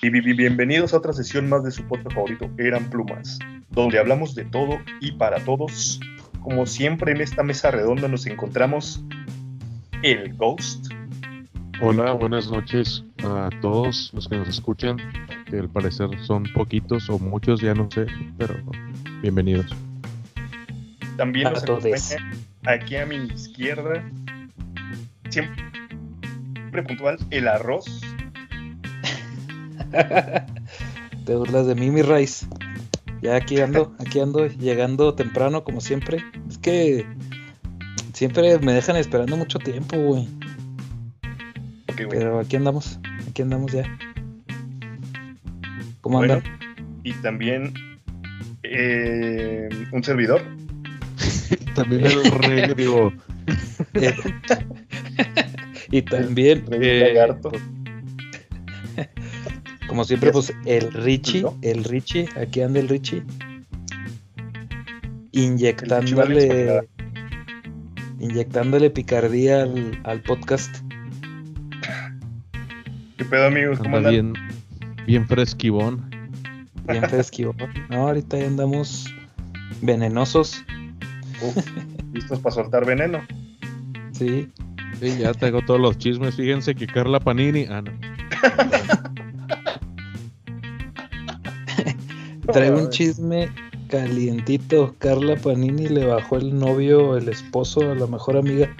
Y bienvenidos a otra sesión más de su podcast favorito, Eran Plumas, donde hablamos de todo y para todos. Como siempre en esta mesa redonda nos encontramos el Ghost. Hola, buenas noches a todos los que nos escuchan, que al parecer son poquitos o muchos, ya no sé, pero bienvenidos. También acompaña aquí a mi izquierda, siempre puntual, el arroz Te burlas de mí, mi raíz. Ya aquí ando, aquí ando, llegando temprano como siempre. Es que siempre me dejan esperando mucho tiempo, güey. Pero aquí andamos, aquí andamos ya. ¿Cómo andan? Y también eh, un servidor. también el rey, digo. y también eh, como siempre, pues el Richie, el Richie, aquí anda el Richie. Inyectándole. Inyectándole picardía al, podcast. ¿Qué pedo, amigos? ¿Cómo andan? Bien, bien fresquibón. Bien fresquibón. No, ahorita ya andamos venenosos. ¿Listos para soltar veneno? Sí. Sí, ya tengo todos los chismes. Fíjense que Carla Panini. Ah, no. Traigo un chisme calientito. Carla Panini le bajó el novio, el esposo a la mejor amiga,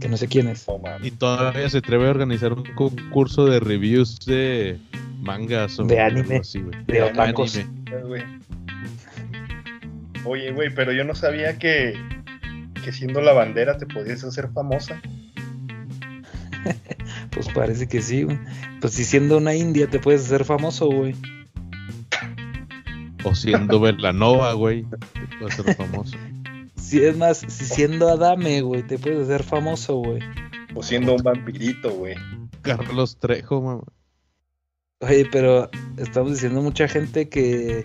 que no sé quién es. y todavía se atreve a organizar un concurso de reviews de mangas o de anime, de, anime. Oye, güey, pero yo no sabía que, que siendo la bandera te podías hacer famosa. pues parece que sí, güey. Pues si siendo una india te puedes hacer famoso, güey. O siendo Velanova, güey. Te puedes hacer famoso. Si es más, si siendo Adame, güey, te puedes hacer famoso, güey. O siendo un vampirito, güey. Carlos Trejo, mamá. Oye, pero estamos diciendo mucha gente que.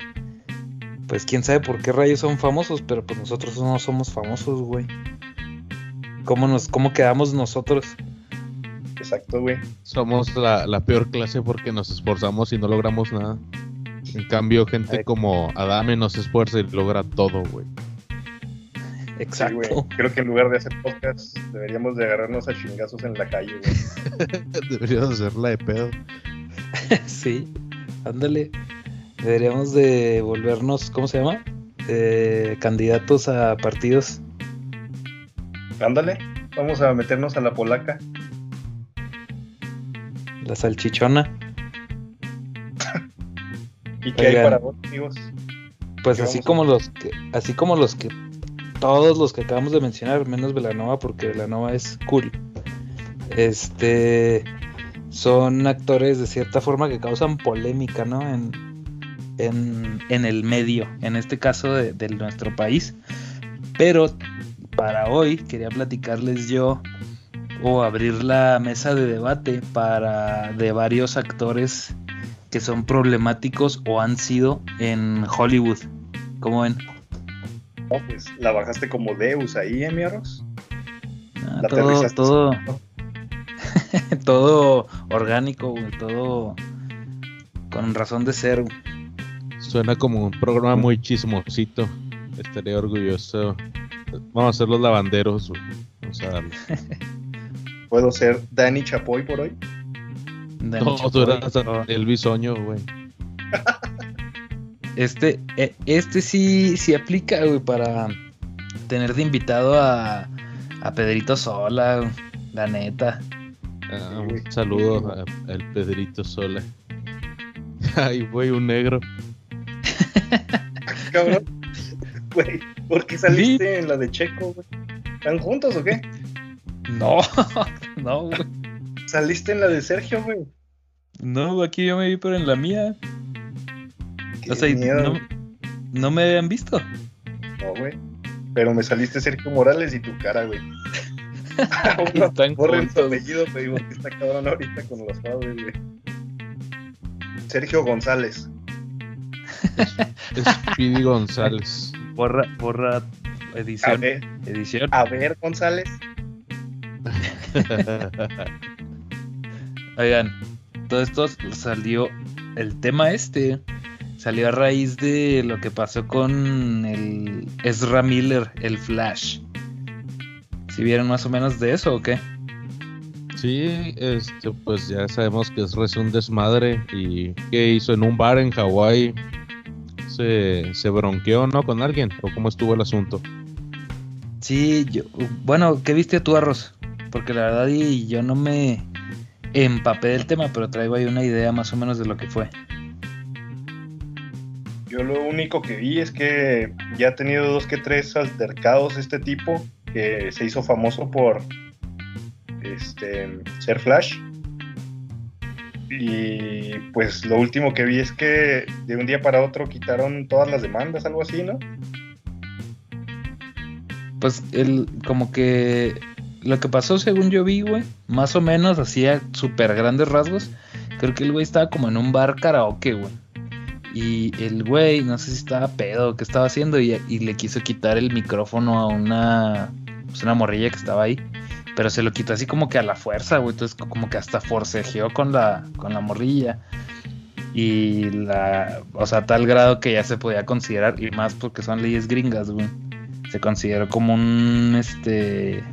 Pues quién sabe por qué rayos son famosos, pero pues nosotros no somos famosos, güey. ¿Cómo, nos, ¿Cómo quedamos nosotros? Exacto, güey. Somos la, la peor clase porque nos esforzamos y no logramos nada. En cambio, gente como Adame no se esfuerza y logra todo, güey. Exacto. Creo que en lugar de hacer podcast, deberíamos de agarrarnos a chingazos en la calle, güey. deberíamos hacerla de pedo. sí, ándale. Deberíamos de volvernos, ¿cómo se llama? Eh, candidatos a partidos. Ándale, vamos a meternos a la polaca. La salchichona. ¿Y qué hay para vos, amigos? Pues así como los que, así como los que todos los que acabamos de mencionar, menos Velanova, porque Velanova es cool. Este son actores de cierta forma que causan polémica, ¿no? En, en, el medio, en este caso de, de, nuestro país. Pero para hoy quería platicarles yo o abrir la mesa de debate para de varios actores que son problemáticos o han sido en Hollywood. ¿Cómo ven? pues la bajaste como Deus ahí, ¿eh, mi arroz? Ah, todo, todo, todo orgánico, todo con razón de ser. Suena como un programa muy chismosito. Estaré orgulloso. Vamos a ser los lavanderos. Vamos a ¿Puedo ser Danny Chapoy por hoy? no, tú eras el bisoño, güey. Este, e, este sí, sí aplica, güey, para tener de invitado a, a Pedrito Sola, la neta. Ah, un saludo al Pedrito Sola. Ay, güey, un negro. Cabrón. Güey, ¿por qué saliste en la de Checo, güey? ¿Están juntos o qué? No, no, güey. Saliste en la de Sergio, güey. No, aquí yo me vi, pero en la mía. o sea, no, me habían visto. No, güey. Pero me saliste Sergio Morales y tu cara, güey. Están Borren tu apellido, te digo que está cabrón ahorita con los padres, güey. Sergio González. Es, Pidi González. Borra, borra A edición. ver, Edición. a ver, González. Oigan, todo esto salió. El tema este salió a raíz de lo que pasó con el Ezra Miller, el Flash. ¿Si vieron más o menos de eso o qué? Sí, este, pues ya sabemos que es un desmadre y que hizo en un bar en Hawái. Se, se bronqueó, ¿no? Con alguien, o cómo estuvo el asunto. Sí, yo. Bueno, ¿qué viste tú, Arroz? Porque la verdad, y yo no me empapé del tema, pero traigo ahí una idea más o menos de lo que fue. Yo lo único que vi es que ya ha tenido dos que tres altercados este tipo, que se hizo famoso por este, ser Flash. Y pues lo último que vi es que de un día para otro quitaron todas las demandas, algo así, ¿no? Pues el, como que lo que pasó según yo vi, güey, más o menos hacía súper grandes rasgos. Creo que el güey estaba como en un bar karaoke, güey. Y el güey, no sé si estaba pedo qué estaba haciendo, y, y le quiso quitar el micrófono a una, pues una morrilla que estaba ahí. Pero se lo quitó así como que a la fuerza, güey. Entonces como que hasta forcejeó con la, con la morrilla. Y la, o sea, a tal grado que ya se podía considerar, y más porque son leyes gringas, güey. Se consideró como un, este,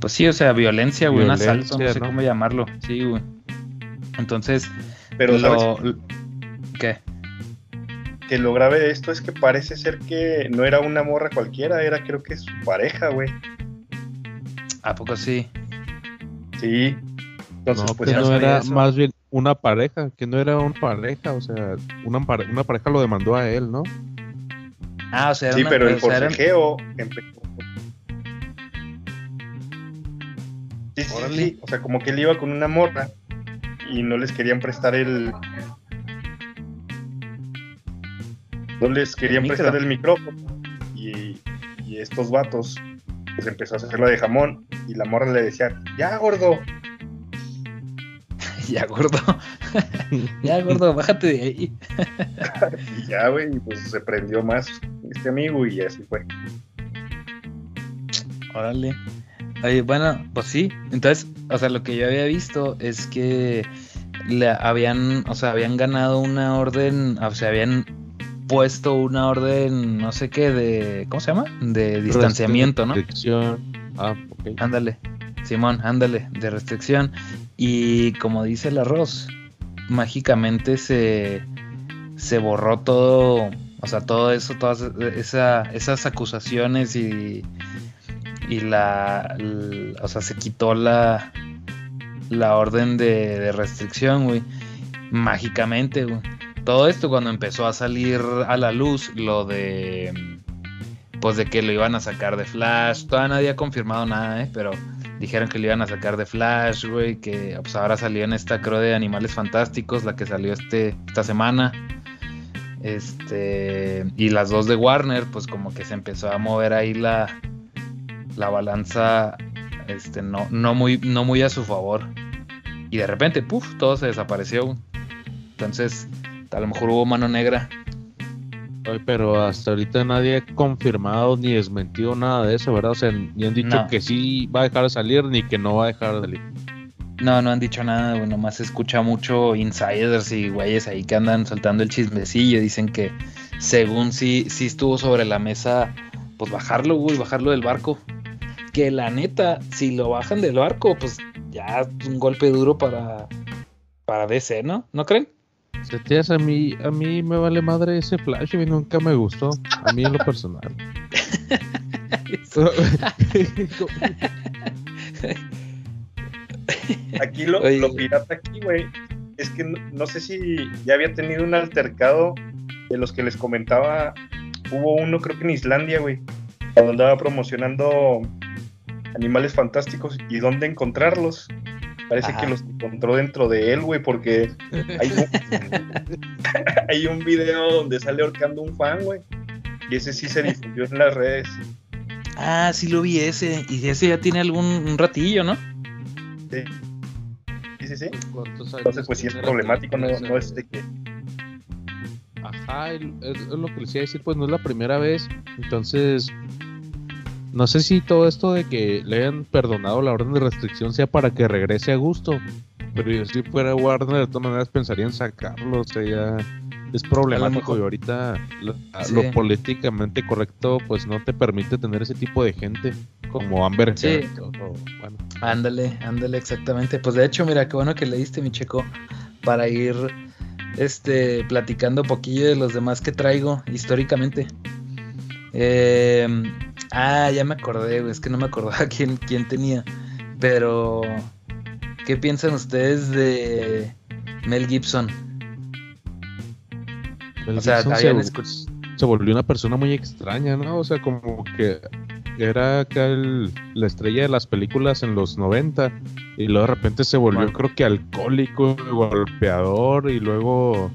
pues sí, o sea, violencia, güey, un asalto, no sé ¿no? cómo llamarlo, sí, güey. Entonces, Pero ¿sabes? lo, ¿qué? que lo grave de esto es que parece ser que no era una morra cualquiera, era creo que su pareja, güey. ¿A poco sí? Sí. Entonces, no, pues que no era eso. más bien una pareja, que no era una pareja, o sea, una, pare- una pareja lo demandó a él, ¿no? Ah, o sea, era sí, una- pero el eran- forcejeo empezó. Sí, sí, o sea, como que él iba con una morra y no les querían prestar el. No les querían prestar el micrófono y, y estos vatos pues empezó a hacerlo de jamón y la morra le decía, ya gordo, ya gordo. ya gordo, bájate de ahí. y ya güey, pues se prendió más este amigo y así fue. Órale. Oye, bueno, pues sí. Entonces, o sea, lo que yo había visto es que le habían, o sea, habían ganado una orden, o sea, habían puesto una orden, no sé qué, de, ¿cómo se llama? De distanciamiento, ¿no? Restricción. Ah, ok. Ándale, Simón, ándale, de restricción. Y como dice el arroz, mágicamente se, se borró todo, o sea, todo eso, todas esa, esas acusaciones y, y la, o sea, se quitó la, la orden de, de restricción, güey. Mágicamente, güey. Todo esto cuando empezó a salir a la luz lo de pues de que lo iban a sacar de Flash. Todavía nadie ha confirmado nada, ¿eh? Pero dijeron que lo iban a sacar de Flash, güey. Que pues ahora salió en esta creo de Animales Fantásticos, la que salió este, esta semana. Este. Y las dos de Warner, pues como que se empezó a mover ahí la. La balanza. Este, no, no muy, no muy a su favor. Y de repente, puff, todo se desapareció. Entonces, a lo mejor hubo mano negra. Oye, pero hasta ahorita nadie ha confirmado ni desmentido nada de eso, ¿verdad? O sea, ni han dicho No. que sí va a dejar de salir ni que no va a dejar de salir. No, no han dicho nada, güey. Nomás se escucha mucho insiders y güeyes ahí que andan soltando el chismecillo. Dicen que según sí, sí estuvo sobre la mesa, pues bajarlo, güey, bajarlo del barco. Que la neta, si lo bajan del barco, pues ya es un golpe duro para, para DC, ¿no? ¿No creen? Setías, a mí, a mí me vale madre ese Flash y nunca me gustó. A mí en lo personal. Aquí lo, Oye. lo pirata aquí, güey, es que no, no sé si ya había tenido un altercado de los que les comentaba. Hubo uno, creo que en Islandia, güey, cuando andaba promocionando animales fantásticos y dónde encontrarlos. Parece Ajá. que los encontró dentro de él, güey, porque hay un, hay un video donde sale ahorcando un fan, güey. Y ese sí se difundió en las redes. Ah, sí lo vi ese. Y ese ya tiene algún un ratillo, ¿no? Sí, sí, sí. sí. ¿Cuántos años Entonces, pues sí es problemático, no, no es de que. Ajá, Ajá, es lo que les iba a decir, pues no es la primera vez. Entonces, no sé si todo esto de que le hayan perdonado la orden de restricción sea para que regrese a gusto. Pero yo si fuera Warner, de todas maneras pensaría en sacarlo. O sea, ya es problemático y ahorita lo, lo, políticamente correcto pues no te permite tener ese tipo de gente como Amber sí. bueno. Ándale, ándale, exactamente. Pues de hecho, mira, qué bueno que leíste, mi checo, para ir este platicando un poquillo de los demás que traigo históricamente. Eh, ah, ya me acordé, es que no me acordaba quién, quién tenía. Pero, ¿qué piensan ustedes de Mel Gibson? o sea, se, se, volvió una persona muy extraña, ¿no? O sea, como que era acá la estrella de las películas en los 90 y luego de repente se volvió creo que alcohólico, golpeador y luego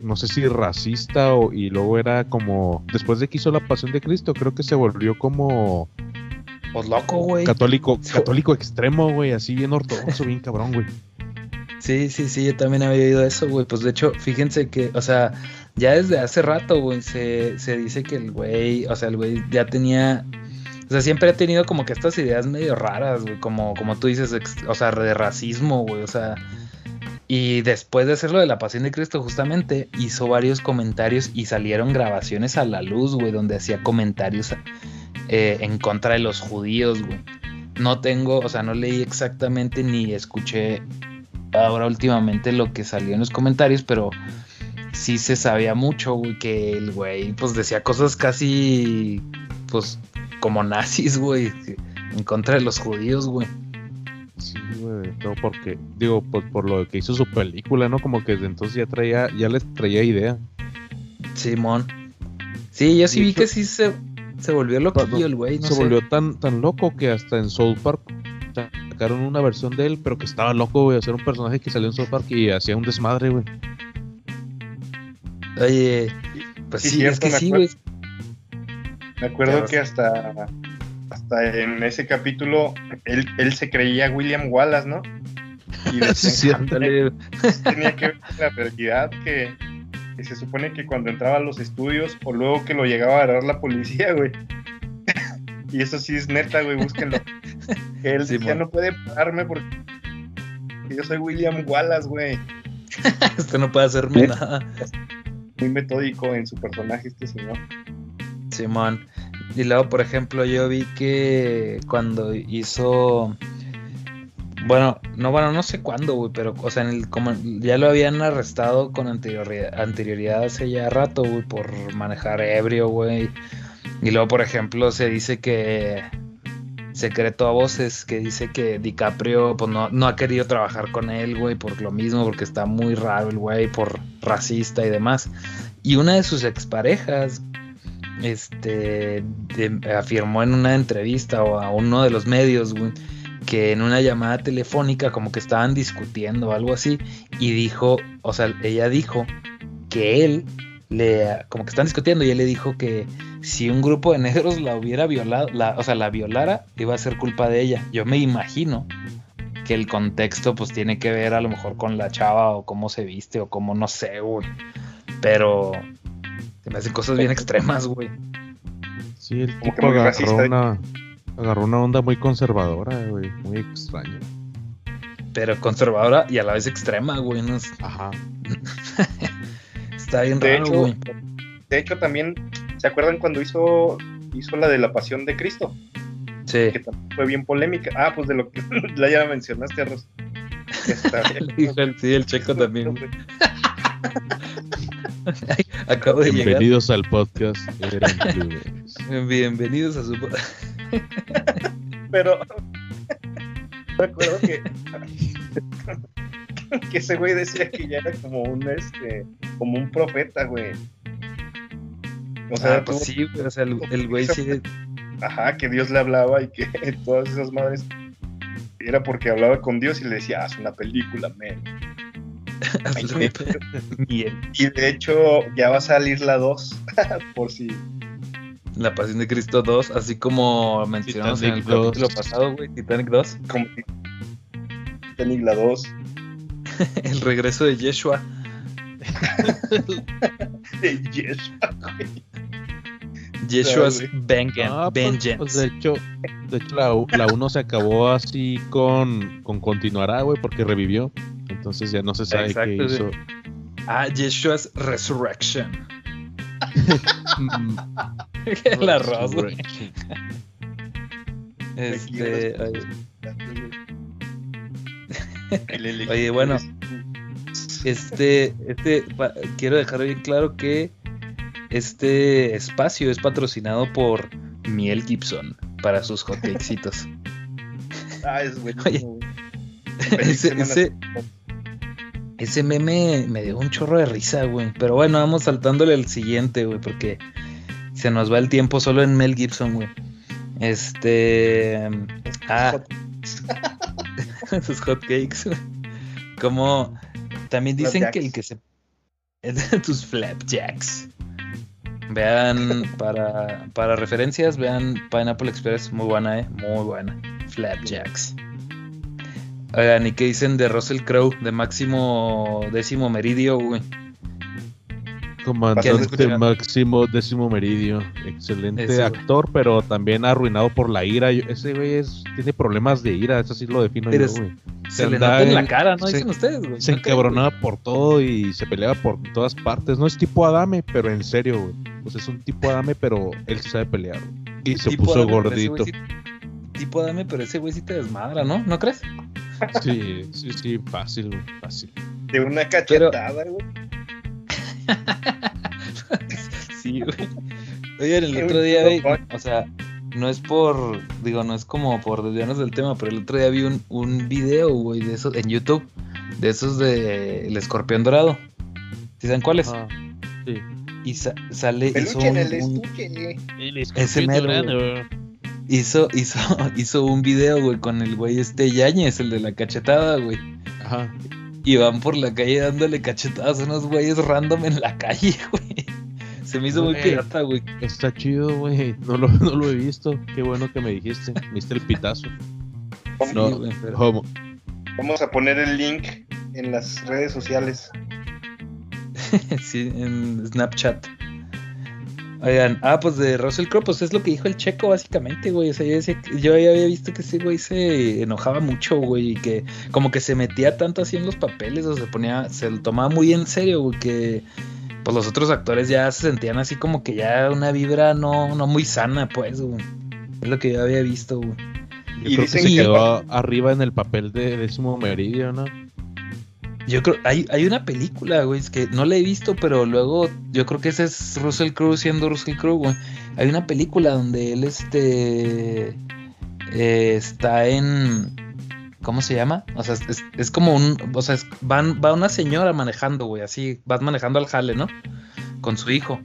no sé si racista o, y luego era como después de que hizo la Pasión de Cristo creo que se volvió como pues loco, güey. Católico, católico extremo, güey, así bien ortodoxo, bien cabrón, güey. Sí, sí, sí, yo también había oído eso, güey. Pues de hecho, fíjense que, o sea, ya desde hace rato, güey, se, se dice que el güey, o sea, el güey ya tenía o sea, siempre he tenido como que estas ideas medio raras, güey, como, como tú dices, o sea, de racismo, güey, o sea. Y después de hacerlo de la Pasión de Cristo, justamente hizo varios comentarios y salieron grabaciones a la luz, güey, donde hacía comentarios eh, en contra de los judíos, güey. No tengo, o sea, no leí exactamente ni escuché ahora últimamente lo que salió en los comentarios, pero sí se sabía mucho, güey, que el güey, pues decía cosas casi, pues como nazis, güey, en contra de los judíos, güey. Sí, güey, todo porque, digo, por, por, lo que hizo su película, ¿no? Como que desde entonces ya traía, ya les traía idea. Simón. Sí, yo sí vi que sí se, se volvió loquillo el güey, no Se volvió tan, tan loco que hasta en South Park sacaron una versión de él, pero que estaba loco, güey, hacer un personaje que salió en South Park y hacía un desmadre, güey. Oye, pues sí, es que sí, güey. Me acuerdo que hasta, hasta en ese capítulo él, él se creía William Wallace, ¿no? Y decía, tenía que ver la realidad que, se supone que cuando entraba a los estudios o luego que lo llegaba a agarrar la policía, güey. y eso sí es neta, güey, búsquenlo. Que él ya no puede pararme porque yo soy William Wallace, güey. Este no puede hacerme nada. Muy metódico en su personaje este señor. Simón. Y luego, por ejemplo, yo vi que cuando hizo. Bueno, no, bueno, no sé cuándo, güey, pero, o sea, en el, como ya lo habían arrestado con anterioridad, anterioridad hace ya rato, güey, por manejar ebrio, güey. Y luego, por ejemplo, se dice que. Secreto a voces, que dice que DiCaprio, pues no, no ha querido trabajar con él, güey, por lo mismo, porque está muy raro el güey, por racista y demás. Y una de sus exparejas, este, afirmó en una entrevista o a uno de los medios, que en una llamada telefónica como que estaban discutiendo o algo así y dijo, o sea, ella dijo que él le, como que están discutiendo y él le dijo que si un grupo de negros la hubiera violado, la, o sea, la violara, iba a ser culpa de ella. Yo me imagino que el contexto pues tiene que ver a lo mejor con la chava o cómo se viste o cómo no sé, güey. Pero se me hacen cosas bien extremas, güey. Sí, el tipo agarró una, agarró una onda muy conservadora, güey. Muy extraña. Pero conservadora y a la vez extrema, güey. Ajá. Está bien raro, güey. De hecho, también, ¿se acuerdan cuando hizo, hizo la de la Pasión de Cristo? Sí. Que fue bien polémica. Ah, pues de lo que la ya mencionaste, Arroz. sí, el checo también. Acabo de Bienvenidos al podcast. Bienvenidos a su Pero recuerdo que que ese güey decía que ya era como un este como un profeta, güey. O sea, ah, pues sí, o sea, el, güey sí. Ajá, que Dios le hablaba y que todas esas madres era porque hablaba con Dios y le decía, haz una película, men. Y de hecho ya va a salir la 2, por si... La Pasión de Cristo 2, así como mencionamos en el capítulo pasado, güey, Titanic 2. Como Titanic la 2. el regreso de Yeshua. De Yeshua, güey. Yeshua's. Vengeance. Ah, pues, Vengeance. pues, de hecho, de hecho la 1 se acabó así con, con continuará, güey, porque revivió. Entonces ya no se sabe Exacto, qué hizo. Ah, Yeshua's Resurrection. El arroz, güey. Resurrection. Este, oye, Oye, bueno. este, este, pa- quiero dejar bien claro que este espacio es patrocinado por Miel Gibson para sus hotcakesitos. Ah, es Oye. güey. Feliz ese, ese, ese meme me dio un chorro de risa, güey. Pero bueno, vamos saltándole al siguiente, güey, porque se nos va el tiempo solo en Mel Gibson, güey. Este. Ah, sus hotcakes. Como también dicen que el que se. tus flapjacks. Vean, para, para referencias, vean Pineapple Express, muy buena, eh, muy buena. Flapjacks. Oigan, ¿y qué dicen de Russell Crowe, de máximo décimo meridio, güey? Comandante? Máximo Décimo Meridio. Excelente Ese, actor, pero también arruinado por la ira. Ese güey es- tiene problemas de ira, eso sí lo defino yo, güey. Se le nota en en- la cara, ¿no? se- Dicen ustedes, güey. Se ¿No creen, encabronaba por todo y se peleaba por todas partes. No es tipo Adame, pero en serio, güey. Pues es un tipo Adame, pero él sí sabe pelear. güey. Y se puso Adame, gordito. sí- tipo dame, pero ese güey sí te desmadra, ¿no? ¿No crees? Sí, sí, sí, fácil, güey, fácil. De una cachetada, güey. Sí, güey. Oigan, el otro día, güey, o sea, no es por, digo, no es como por desviarnos del tema, pero el otro día vi un, un video, güey, de esos en YouTube, de esos de El Escorpión Dorado. ¿Sí saben cuáles? Ah, sí. Y sa- sale, hizo Peluche en un, el un- estuche. Ese mero, hizo, hizo, hizo un video, güey, con el güey este Yañez, el de la cachetada, güey. Ajá. Y van por la calle dándole cachetadas a unos güeyes random en la calle, güey. Se me hizo muy Güey. pirata, güey. Está chido, güey. No lo, no lo he visto. Qué bueno que me dijiste. Me diste el pitazo. No, güey, pero- Vamos a poner el link en las redes sociales. sí, en Snapchat. Oigan, ah, pues de Russell Crowe, pues es lo que dijo el checo, básicamente, güey. O sea, yo, decía que- yo ya había visto que ese güey se enojaba mucho, güey, y que como que se metía tanto así en los papeles, o se ponía, se lo tomaba muy en serio, güey, que pues los otros actores ya se sentían así como que ya una vibra no, no muy sana, pues, güey. Es lo que yo había visto, güey. Yo Y creo que se que- quedó arriba en el papel de décimo meridio, ¿no? Yo creo, hay, hay una película, güey, es que no la he visto, pero luego yo creo que ese es Russell Crowe siendo Russell Crowe, güey. Hay una película donde él, este, eh, está en, ¿cómo se llama? O sea, es, como un, o sea, es- van, va una señora manejando, güey, así, vas manejando al jale, ¿no? Con su hijo.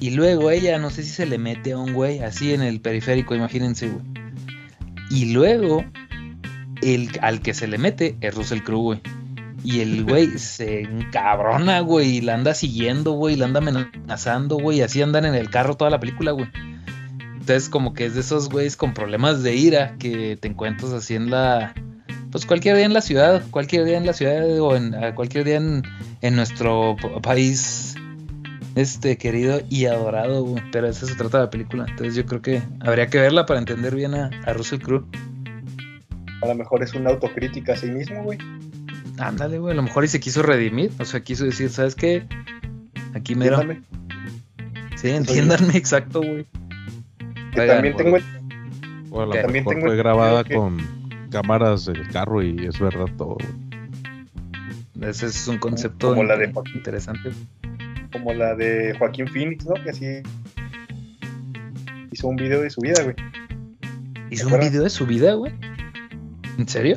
Y luego ella, no sé si se le mete a un güey, así en el periférico, imagínense, güey. Y luego, el, al que se le mete es Russell Crowe, güey. Y el güey se encabrona, güey, y la anda siguiendo, güey, la anda amenazando, güey, así andan en el carro toda la película, güey. Entonces, como que es de esos güeyes con problemas de ira que te encuentras así en la. Pues cualquier día en la ciudad, cualquier día en la ciudad o en cualquier día en, nuestro país, este querido y adorado, güey. Pero de eso se trata la película. Entonces, yo creo que habría que verla para entender bien a, a Russell Crowe. A lo mejor es una autocrítica a sí mismo, güey. Ándale, güey, a lo mejor y se quiso redimir, o sea, quiso decir, ¿sabes qué? Aquí mero. Entiéndame. Sí, entiéndanme, exacto, güey. Que Oigan, también tengo O a lo Que también mejor tengo fue grabada que- con cámaras del carro y es verdad todo. güey. Ese es un concepto Como la in- de Joaquín. interesante. como la de Joaquín Phoenix, ¿no? Que así hizo un video de su vida, güey. ¿Hizo un video de su vida, güey? ¿En serio?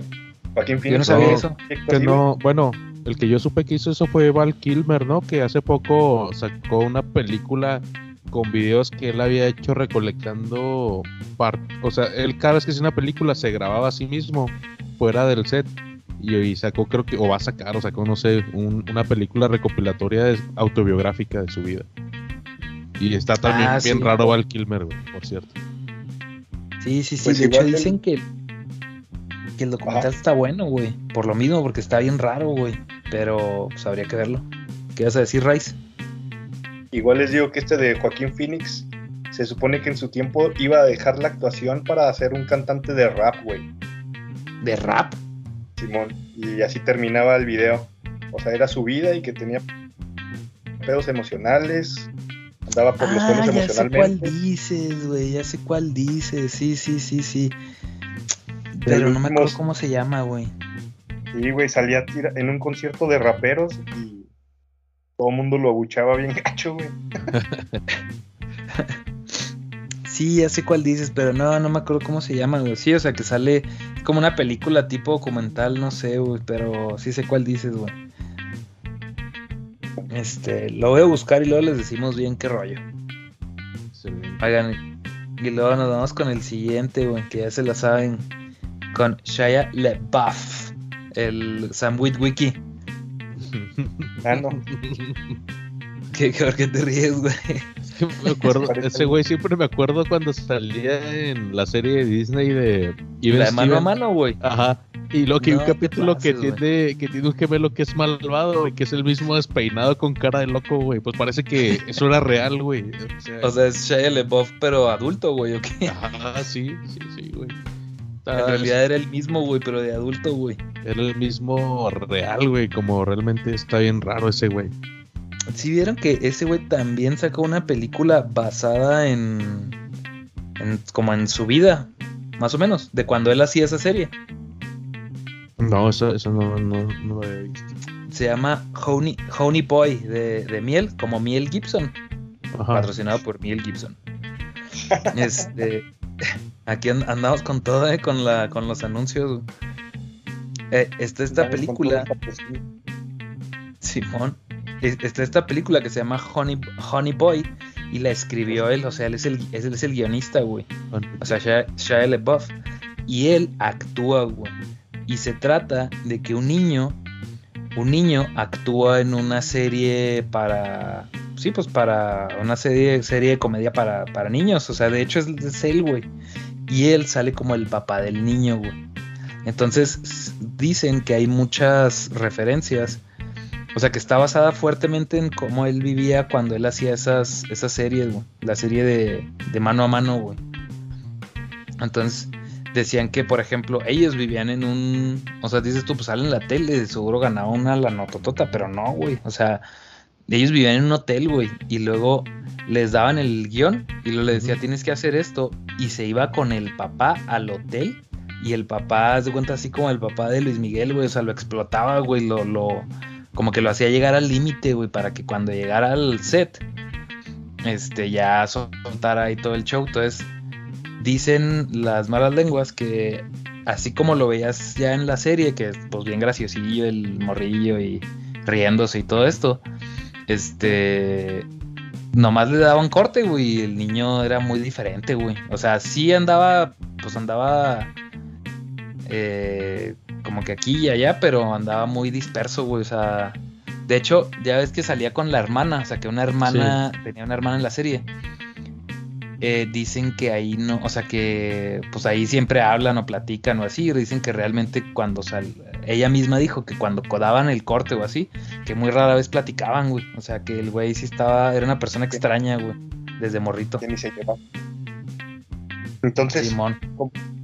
Joaquín Yo no Phoenix. sabía No, eso. Que no, bueno, el que yo supe que hizo eso fue Val Kilmer, ¿no? Que hace poco sacó una película con videos que él había hecho recolectando par- o sea, él cada vez que hacía una película se grababa a sí mismo fuera del set y, y sacó creo que o va a sacar o sacó no sé un- una película recopilatoria de- autobiográfica de su vida y está también Ah, bien sí. raro Val Kilmer, güey, por cierto. Sí, sí, sí. Pues de hecho, dicen que, que el documental está bueno, güey. Por lo mismo, porque está bien raro, güey. Pero pues habría que verlo. ¿Qué vas a decir, Rice? Igual les digo que este de Joaquín Phoenix se supone que en su tiempo iba a dejar la actuación para ser un cantante de rap, güey. ¿De rap? Simón. Y así terminaba el video. O sea, era su vida y que tenía pedos emocionales. Andaba por los suelos ah, ya sé cuál emocionalmente. dices, güey, ya sé cuál dices. Sí, sí, sí, sí. Pero no me acuerdo cómo se llama, güey. Sí, güey, salía tira- en un concierto de raperos y todo el mundo lo abuchaba bien gacho, güey. Sí, ya sé cuál dices, pero no, no me acuerdo cómo se llama, güey. Sí, o sea, que sale como una película tipo documental, no sé, güey, pero sí sé cuál dices, güey. Este, lo voy a buscar y luego les decimos bien qué rollo. Excelente. Oigan, y luego nos vamos con el siguiente, güey, que ya se la saben. Con Shia LeBuff, el Sam Witwicky. Ah, no. ¿Qué, qué, por qué te ríes, güey? Me acuerdo, ese güey siempre me acuerdo cuando salía en la serie de Disney de Even La de mano a mano, güey. Ajá. Y luego que No un capítulo que tiene, que tiene un gemelo que es malvado, güey, que es el mismo despeinado con cara de loco, güey. Pues parece que eso era real, güey. O sea, O sea, es Shia LeBuff, pero adulto, güey, ¿o qué? ajá, sí, sí, sí, güey. En Ah, realidad era el mismo, güey, pero de adulto, güey. Era el mismo real, güey, como realmente está bien raro ese güey. Si vieron que ese güey también sacó una película basada en, en como en su vida, más o menos, de cuando él hacía esa serie. No, eso, eso no, no, no lo había visto. Se llama Honey, Honey Boy de, de miel, como Miel Gibson, Ajá. patrocinado por Miel Gibson. Este, aquí an- andamos con todo, eh, con la, con los anuncios. Eh, está esta película. Simón. Es- Está esta película que se llama Honey, Honey Boy y la escribió él, o sea, él es el, él es el guionista, güey. O sea, Shia, Shia LaBeouf. Y él actúa, güey. Y se trata de que un niño, un niño actúa en una serie para, sí, pues para una serie, serie de comedia para, para niños. O sea, de hecho es, es él, güey. Y él sale como el papá del niño, güey. Entonces dicen que hay muchas referencias. O sea, que está basada fuertemente en cómo él vivía cuando él hacía esas, esas series, güey. La serie de, de mano a mano, güey. Entonces decían que, por ejemplo, ellos vivían en un. O sea, dices tú, pues salen en la tele, seguro ganaba una la nototota, pero no, güey. O sea, ellos vivían en un hotel, güey. Y luego les daban el guion y luego le decía, tienes que hacer esto. Y se iba con el papá al hotel. Y el papá, de cuenta, así como el papá de Luis Miguel, güey. O sea, lo explotaba, güey. Lo, lo, como que lo hacía llegar al límite, güey, para que cuando llegara al set, este, ya soltara ahí todo el show. Entonces, dicen las malas lenguas que así como lo veías ya en la serie, que es pues bien graciosillo el morrillo y riéndose y todo esto, este, nomás le daban corte, güey, y el niño era muy diferente, güey. O sea, sí andaba, pues andaba eh, como que aquí y allá, pero andaba muy disperso, güey. O sea, de hecho, ya ves que salía con la hermana, o sea, que una hermana, tenía una hermana en la serie. Eh, dicen que ahí no, o sea que pues ahí siempre hablan o platican o así, dicen que realmente cuando sal, ella misma dijo que cuando codaban el corte o así, que muy rara vez platicaban, güey, o sea que el güey sí estaba, era una persona extraña, güey, desde morrito. que ni se llevaba. Entonces, Simón.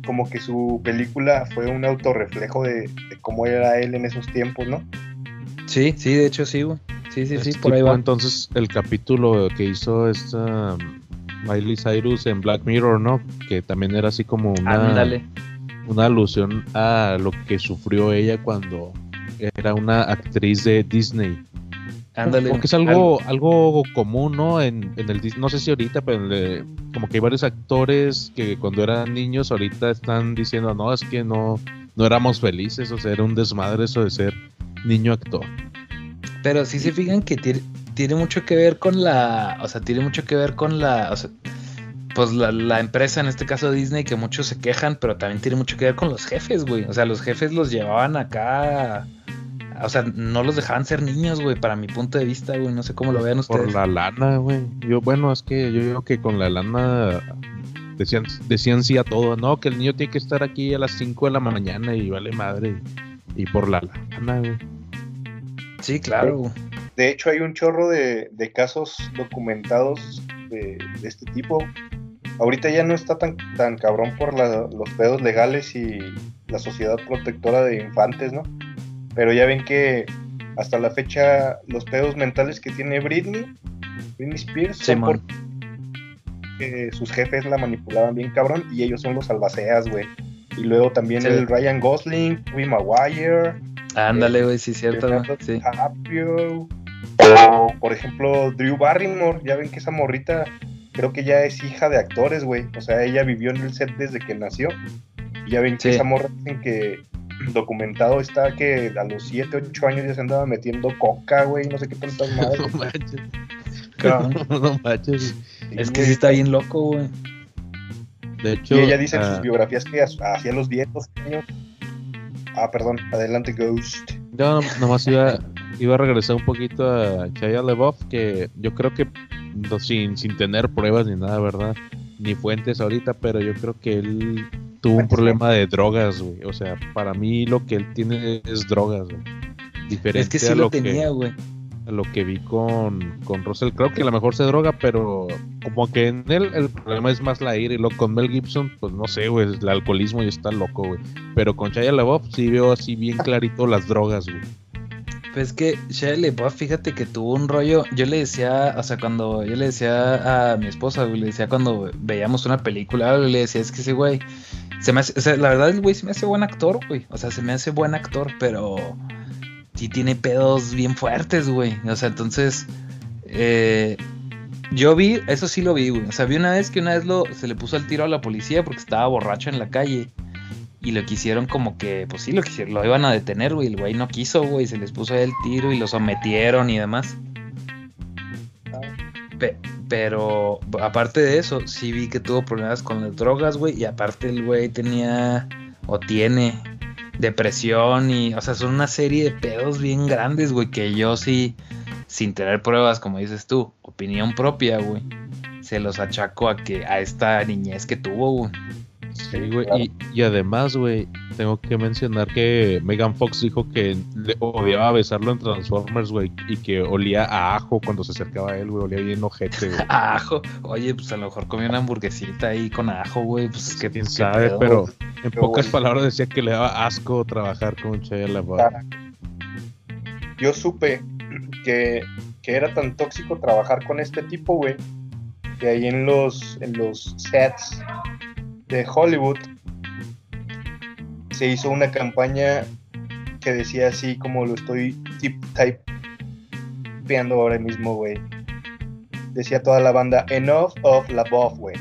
como que su película fue un autorreflejo de, de cómo era él en esos tiempos, ¿no? Sí, sí, de hecho sí, güey. Sí, sí, sí, Es por ahí va. Entonces, el capítulo que hizo esta um, Miley Cyrus en Black Mirror, ¿no? Que también era así como una, Ándale. Una alusión a lo que sufrió ella cuando era una actriz de Disney. Ándale. Porque es algo, algo común, ¿no? En, en el no sé si ahorita, pero como que hay varios actores que cuando eran niños ahorita están diciendo, no, es que no, no éramos felices, o sea, era un desmadre eso de ser niño actor. Pero sí se fijan que tiene, tiene mucho que ver con la. O sea, tiene mucho que ver con la. O sea, pues la, la empresa, en este caso Disney, que muchos se quejan, pero también tiene mucho que ver con los jefes, güey. O sea, los jefes los llevaban acá. O sea, no los dejaban ser niños, güey, para mi punto de vista, güey. No sé cómo lo vean ustedes. Por la lana, güey. Yo, bueno, es que yo digo que con la lana decían, decían sí a todo, ¿no? Que el niño tiene que estar aquí a las 5 de la mañana y vale madre. Y por la lana, güey. Sí, claro, güey. De hecho, hay un chorro de, de casos documentados de, de, este tipo. Ahorita ya no está tan, tan cabrón por la, los pedos legales y la sociedad protectora de infantes, ¿no? Pero ya ven que hasta la fecha los pedos mentales que tiene Britney, Britney Spears, son por que sus jefes la manipulaban bien cabrón y ellos son los albaceas, güey. Y luego también Sí. el Ryan Gosling, Tobey Maguire, Ándale, güey, sí, cierto, Sí. O, por ejemplo, Drew Barrymore, ya ven que esa morrita creo que ya es hija de actores, güey. O sea, ella vivió en el set desde que nació. Y ya ven que Sí. esa morra dicen que documentado está que a los 7, 8 años ya se andaba metiendo coca, güey, no sé qué tantas madres. No manches. No manches. Es que sí está bien loco, güey. De hecho, Y ella dice en ah, sus biografías que a- hacia los 10, 12 años. Ah, perdón, adelante, Ghost. Yo nomás iba, iba a regresar un poquito a Shia LaBeouf, que yo creo que no, sin, sin tener pruebas ni nada, ¿verdad? Ni fuentes ahorita, pero yo creo que él tuvo un problema de drogas, güey. O sea, para mí lo que él tiene es drogas, güey. Diferente Es que sí a lo lo tenía, que, güey. a lo que vi con, con Russell. Creo que a lo mejor se droga, pero como que en él el problema es más la ira. Y lo con Mel Gibson, pues no sé, güey, el alcoholismo y está loco, güey. Pero con Shia LaBeouf sí veo así bien clarito las drogas, güey. Pues es que Shia LaBeouf, fíjate que tuvo un rollo. Yo le decía, o sea, cuando yo le decía a mi esposa, güey, le decía cuando veíamos una película, le decía, es que ese güey, se me hace, o sea, la verdad el güey se me hace buen actor, güey. O sea, se me hace buen actor, pero sí tiene pedos bien fuertes, güey. O sea, entonces, eh, yo vi, eso sí lo vi, güey. O sea, vi una vez que una vez lo, se le puso el tiro a la policía porque estaba borracho en la calle. Y lo quisieron como que, pues sí, lo quisieron, lo iban a detener, güey. El güey no quiso, güey. Se les puso el tiro y lo sometieron y demás. Pe- pero aparte de eso, sí vi que tuvo problemas con las drogas, güey. Y aparte el güey tenía o tiene depresión y, o sea, son una serie de pedos bien grandes, güey. Que yo sí, sin tener pruebas, como dices tú, opinión propia, güey. Se los achaco a que a esta niñez que tuvo, güey. Sí, güey. claro. Y, y además, güey, tengo que mencionar que Megan Fox dijo que le odiaba besarlo en Transformers, güey, y que olía a ajo cuando se acercaba a él, güey, olía bien ojete, güey. Ajo. Oye, pues a lo mejor comió una hamburguesita ahí con ajo, güey. Pues es que Quién qué sabe, pedo, pero en Pero pocas palabras decía que le daba asco trabajar con Shia LaBeouf. Ah, Yo supe que, que era tan tóxico trabajar con este tipo, güey, que ahí en los, en los sets de Hollywood se hizo una campaña que decía así como lo estoy tip typeando ahora mismo, güey. Decía toda la banda, enough of la buff, güey.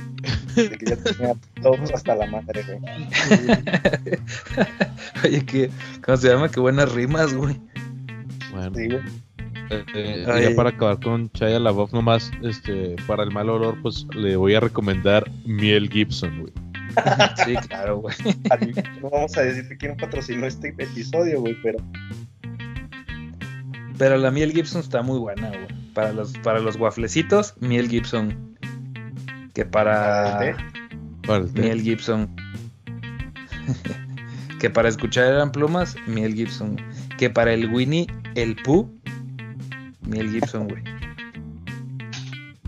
De que ya tenía todos hasta la madre, güey. Oye, que, ¿cómo se llama? Qué buenas rimas, güey. Bueno, Sí, güey. eh, Ay. ya para acabar con Shia LaBeouf nomás, este, para el mal olor, pues le voy a recomendar Miel Gibson, güey. Sí, claro, güey. No vamos a decir quién patrocinó este episodio, güey, pero Pero la miel Gibson está muy buena, güey. Para los, para los guaflecitos, miel Gibson. Que Para. Miel Gibson. que para escuchar eran plumas, miel Gibson. Que para el Winnie, el Pooh, miel Gibson, güey.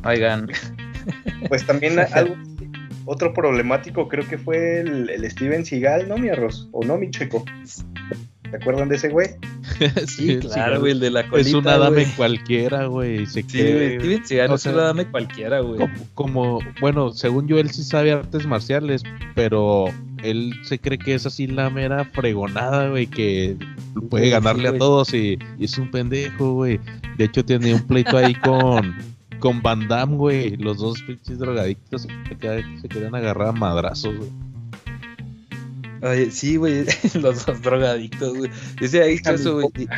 Oigan, Pues también algo, otro problemático creo que fue el, el Steven Seagal, ¿no, mi arroz? ¿O no, mi chico? ¿Se acuerdan de ese güey? sí, claro, güey, el de la colita, Es una dame güey. cualquiera, güey. Se Sí, cree- güey, Steven Seagal o es una dame cualquiera, güey. como, como- bueno, según yo, él sí sabe artes marciales, pero él se cree que es así la mera fregonada, güey, que puede Sí, ganarle a todos y, y es un pendejo, güey. De hecho, tiene un pleito ahí con, con Van Damme, güey. Los dos pinches drogadictos se, quedan- se querían agarrar a madrazos, güey. Oye, sí, güey, los dos drogadictos, güey. Yo visto eso, güey.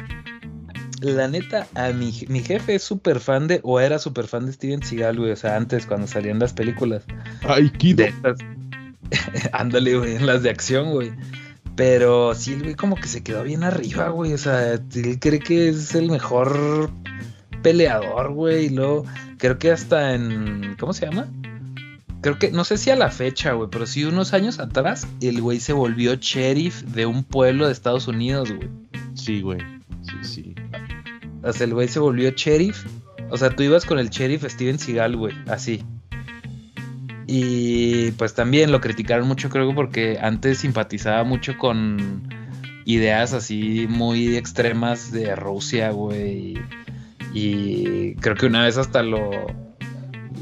La neta, a mi, mi jefe es súper fan de, o era súper fan de Steven Seagal, güey. O sea, antes, cuando salían las películas. Ay, Kido. Ándale, güey, en las de acción, güey. Pero sí, el güey como que se quedó bien arriba, güey. O sea, él cree que es el mejor peleador, güey. Y luego, creo que hasta en. ¿Cómo se llama? Creo que, no sé si a la fecha, güey, pero sí unos años atrás, el güey se volvió sheriff de un pueblo de Estados Unidos, güey. Sí, güey. Sí, sí. O sea, el güey se volvió sheriff. O sea, tú ibas con el sheriff Steven Seagal, güey, así. Y pues también lo criticaron mucho, creo que porque antes simpatizaba mucho con ideas así muy extremas de Rusia, güey. Y creo que una vez hasta lo,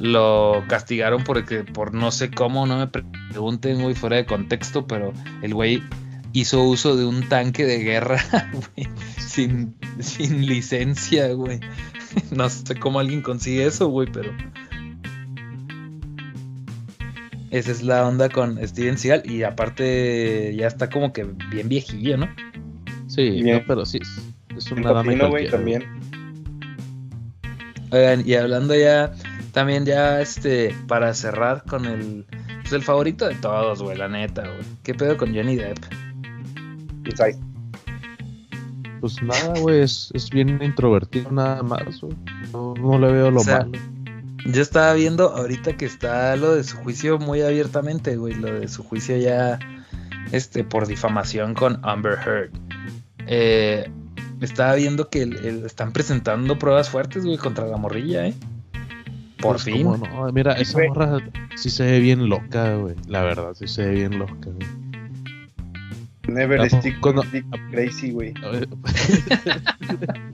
lo castigaron porque por no sé cómo, no me pregunten, güey, fuera de contexto, pero el güey hizo uso de un tanque de guerra, güey, sin, sin licencia, güey. No sé cómo alguien consigue eso, güey, pero... Esa es la onda con Steven Seagal y aparte ya está como que bien viejillo, ¿no? Sí, Bien. no, pero sí, es un El dame Patino, güey, cualquiera, también. Oigan, y hablando ya, también ya, este, para cerrar con el, pues el favorito de todos, güey, la neta, güey. ¿Qué pedo con Johnny Depp? Inside. Pues nada, güey, es, es bien introvertido nada más, güey. No, no le veo lo O sea, malo. Yo estaba viendo ahorita que está lo de su juicio muy abiertamente, güey, lo de su juicio ya, este, por difamación con Amber Heard. Eh, estaba viendo que el- el- están presentando pruebas fuertes, güey, contra la morrilla, ¿eh? Por Pues, fin. Mira, Sí, esa morra sí se ve bien loca, güey. La verdad, sí se ve bien loca, güey. Never stick stick crazy, güey.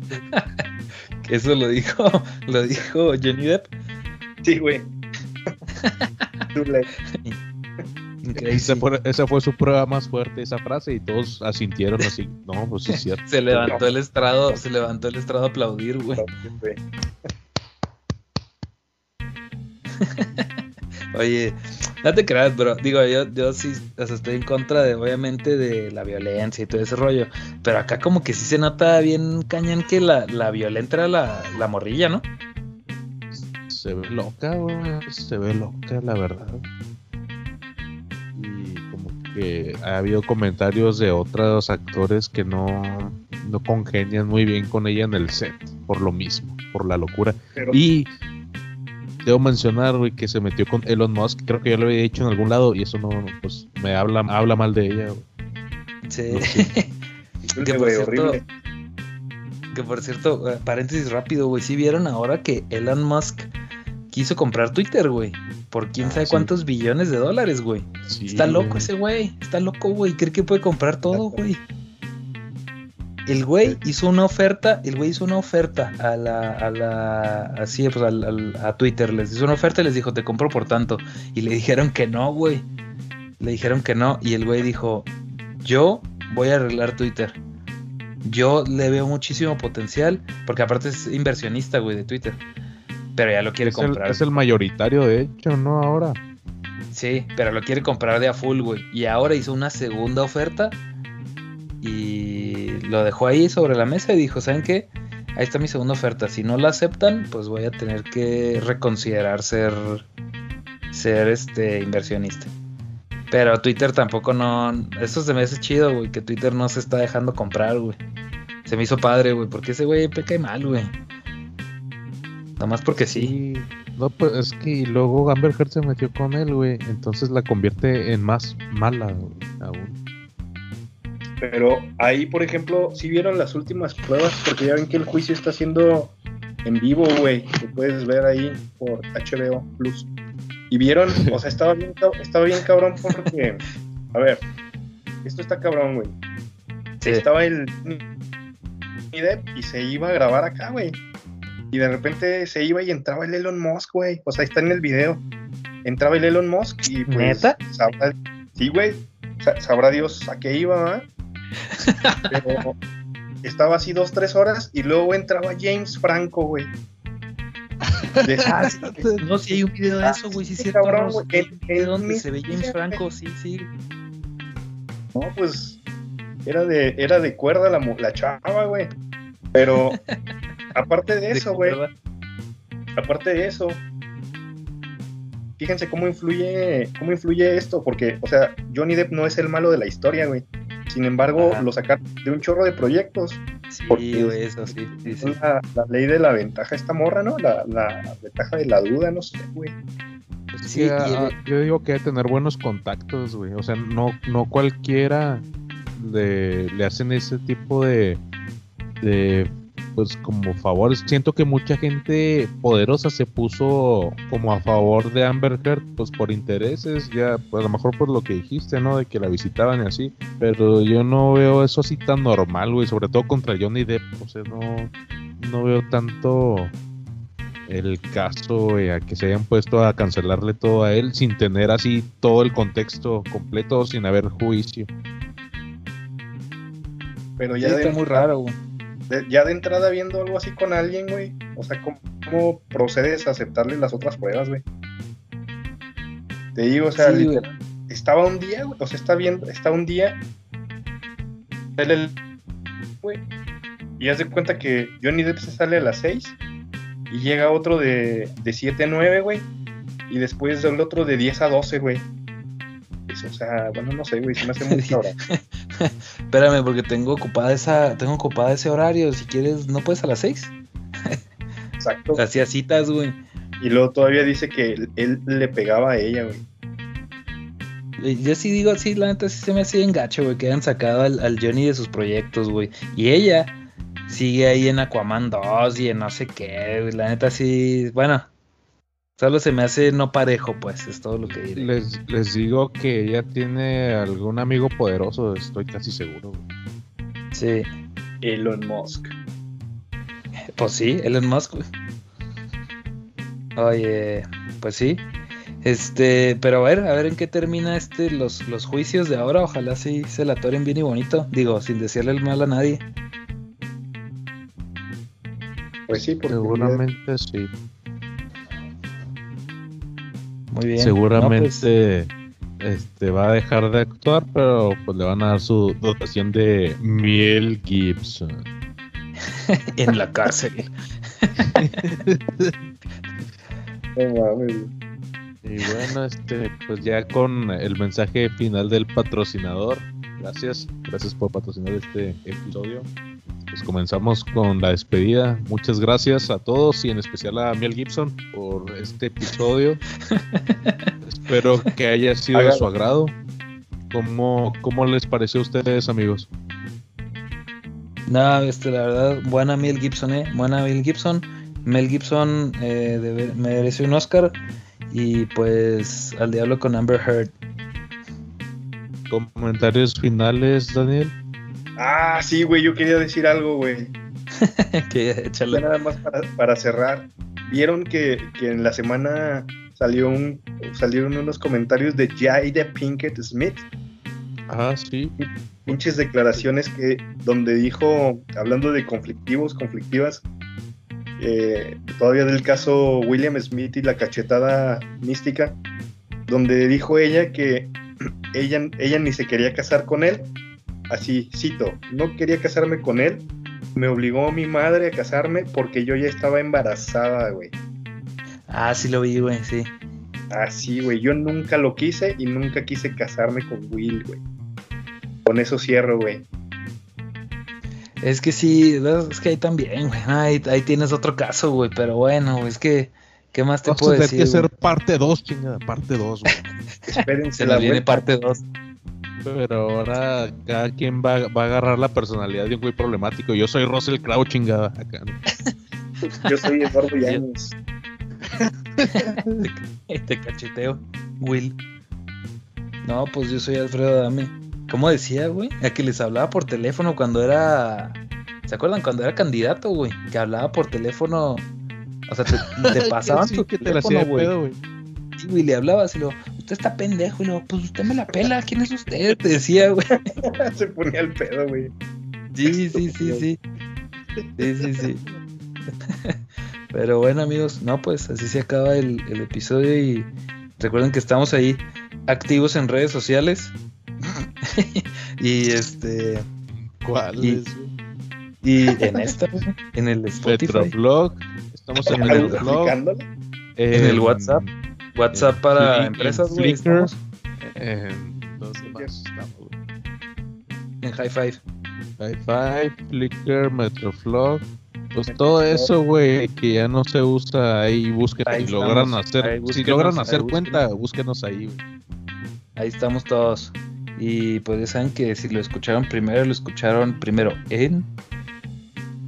Eso lo dijo, lo dijo Johnny Depp. Sí, güey. Esa fue, esa fue su prueba más fuerte, esa frase, y todos asintieron así. No, pues sí es cierto. Se levantó el estrado, se levantó el estrado a aplaudir, güey. Güey. Oye, no te creas, bro. Digo, yo, yo sí o sea, estoy en contra de, obviamente, de la violencia y todo ese rollo. Pero acá como que sí se nota bien cañón que la, la violenta era la, la morrilla, ¿no? Se ve loca, güey. Se ve loca, la verdad. Que ha habido comentarios de otros actores que no, no congenian muy bien con ella en el set. Por lo mismo, por la locura. Pero Y debo mencionar, güey, que se metió con Elon Musk. Creo que ya lo había dicho en algún lado y eso no, pues me habla, habla mal de ella, güey. Sí. No que por cierto, horrible. que por cierto, eh, paréntesis rápido, güey. ¿Sí vieron ahora que Elon Musk quiso comprar Twitter, güey? Por quién Ah, sabe sí. cuántos billones de dólares, güey. Sí, Está loco güey. ese güey, está loco, güey. Cree que puede comprar todo, güey. El güey hizo una oferta, el güey hizo una oferta a la, a la, así, pues al, al- a Twitter, les hizo una oferta y les dijo, te compro por tanto. Y le dijeron que no, güey. Le dijeron que no y el güey dijo, yo voy a arreglar Twitter. Yo le veo muchísimo potencial, porque aparte es inversionista, güey, de Twitter. Pero ya lo quiere Es el, comprar. es el mayoritario, de hecho, ¿no? Ahora. Sí, pero lo quiere comprar de a full, güey. Y ahora hizo una segunda oferta y lo dejó ahí sobre la mesa y dijo, ¿saben qué? Ahí está mi segunda oferta. Si no la aceptan, pues voy a tener que reconsiderar ser, ser este inversionista. Pero Twitter tampoco no... Eso se me hace chido, güey, que Twitter no se está dejando comprar, güey. Se me hizo padre, güey, porque ese güey peca mal, güey. Nomás porque sí. No, pues es que luego Amber Heard se metió con él, güey. Entonces la convierte en más mala, güey, aún. Pero ahí, por ejemplo, si vieron las últimas pruebas, porque ya ven que el juicio está siendo en vivo, güey. Lo puedes ver ahí por HBO Plus. Y vieron, o sea, estaba bien, estaba bien cabrón porque, a ver, esto está cabrón, güey. Sí. Estaba el y se iba a grabar acá, güey. Y de repente se iba y entraba el Elon Musk, güey. O sea, está en el video. Entraba el Elon Musk y pues. ¿Neta? sabrá- sí, güey. Sa- sabrá Dios a qué iba, ¿verdad? Pero estaba así dos, tres horas y luego entraba James Franco, güey. De- Ah, sí, no, sí hay un video de eso, güey, sí, Ah, sí, cabrón, güey, ¿De en- en dónde mi- se ve James Franco? Sí, sí. No, pues era de, era de cuerda la, la chava, güey. Pero aparte de eso, güey, aparte de eso, fíjense cómo influye, cómo influye esto, porque, o sea, Johnny Depp no es el malo de la historia, güey. Sin embargo, Ajá. lo sacaron de un chorro de proyectos. Sí, Porque- güey, eso sí, sí, sí. Es la, la ley de la ventaja esta morra, ¿no? La, la ventaja de la duda, no sé, güey. Es Sí, ah, el- yo digo que hay que tener buenos contactos, güey. O sea, no, no cualquiera de- le hacen ese tipo de, de pues como favores. Siento que mucha gente poderosa se puso como a favor de Amber Heard, pues por intereses, ya, pues a lo mejor por lo que dijiste, ¿no? De que la visitaban y así. Pero yo no veo eso así tan normal, güey, sobre todo contra Johnny Depp. O sea, no, no veo tanto el caso a que se hayan puesto a cancelarle todo a él sin tener así todo el contexto completo, sin haber juicio. Pero ya Sí, de, está muy raro, güey. De- ya de entrada viendo algo así con alguien, güey. O sea, ¿cómo, cómo procedes a aceptarle las otras pruebas, güey? Te digo, o sea, Sí, güey. literal, estaba un día, güey. O sea, está viendo, está un día. el- güey. Y haz de cuenta que Johnny Depp se sale a las 6 y llega otro de, de 7 a 9, güey. Y después del otro de 10 a 12, güey. Pues, o sea, bueno, no sé, güey, se me hace mucha hora. Espérame, porque tengo ocupada esa, tengo ocupada ese horario. Si quieres, ¿no puedes a las 6? Exacto. Hacía citas, güey. Y luego todavía dice que él, él le pegaba a ella, güey. Y Yo sí digo, sí, la neta sí se me hace bien gacho, güey, que hayan sacado al, al Johnny de sus proyectos, güey. Y ella sigue ahí en Aquaman 2 y en no sé qué, güey. La neta sí, bueno, solo se me hace no parejo, pues, es todo lo que diré. Les, les digo que ella tiene algún amigo poderoso, estoy casi seguro. güey. Sí, Elon Musk. pues sí, Elon Musk, güey. Oye, pues sí. Este, pero a ver, a ver en qué termina este los, los juicios de ahora. Ojalá sí se la toren bien y bonito. Digo, sin decirle el mal a nadie. Pues sí, porque Seguramente sí. Muy bien. No, Seguramente este, va a dejar de actuar, pero pues le van a dar su dotación de Miel Gibson. pues, en la cárcel. Y bueno, este, pues ya con el mensaje final del patrocinador. Gracias, gracias por patrocinar este episodio. Pues comenzamos con la despedida. Muchas gracias a todos y en especial a Miel Gibson por este episodio. Espero que haya sido de su agrado. ¿Cómo, ¿Cómo les pareció a ustedes, amigos? No, este, la verdad, buena Mel Gibson, eh. Buena Mel Gibson. Mel Gibson eh, debe- merece un Oscar. Y pues al diablo con Amber Heard. Comentarios finales, Daniel. Ah, sí, güey, yo quería decir algo, güey. que échale. nada más para, para cerrar. Vieron que, que en la semana salió un, salieron unos comentarios de Jada Pinkett Smith, Ah, sí. pinches declaraciones que donde dijo, hablando de conflictivos, conflictivas, eh, todavía del caso William Smith y la cachetada mística, donde dijo ella que ella, ella ni se quería casar con él, así cito, no quería casarme con él, me obligó mi madre a casarme porque yo ya estaba embarazada, güey. Ah, sí lo vi, güey, sí. Así, güey, yo nunca lo quise y nunca quise casarme con Will, güey. Con eso cierro, güey. Es que sí, es que ahí también, güey. Ahí, ahí tienes otro caso, güey. Pero bueno, es que, ¿qué más te Vamos a puedo tener decir? que güey? hacer parte 2, chingada, parte 2, güey. Espérense Se la viene parte 2. Pero ahora cada quien va, va a agarrar la personalidad de un güey problemático. Yo soy Russell Crowe, chingada. Acá. Yo soy Eduardo Llanos. Te cacheteo, Will. No, pues yo soy Alfredo Dame. ¿Cómo decía, güey? A que les hablaba por teléfono cuando era. ¿Se acuerdan cuando era candidato, güey? Que hablaba por teléfono. O sea, te, te pasaban Sí, tu que te la teléfono, güey. pedo, güey. Sí, güey, le hablabas y luego, usted está pendejo. Y luego, pues usted me la pela. ¿Quién es usted? Te decía, güey. Se ponía el pedo, güey. Sí, sí, sí, sí. Sí, sí, sí. Pero bueno, amigos, no, pues así se acaba el, el episodio y recuerden que estamos ahí activos en redes sociales. y este ¿Cuál Y- es? y en esta, en el Spotify. Estamos en el blog. En el WhatsApp. WhatsApp para empresas, güey. Flickr. estamos En ¿dónde más? En High Five. Hi-Fi, Flickr, Metroflog. Pues todo eso, güey, que ya no se usa ahí, busquen. Ahí si logran hacer, Ahí si logran hacer cuenta, búsquenos ahí, güey. Ahí estamos todos. Y pues ya saben que si lo escucharon primero, lo escucharon primero en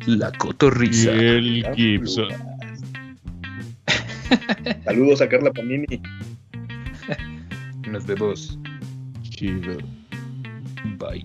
La cotorriza. Y el Gibson. Saludos a Carla Panini. Nos vemos. Chido. Bye.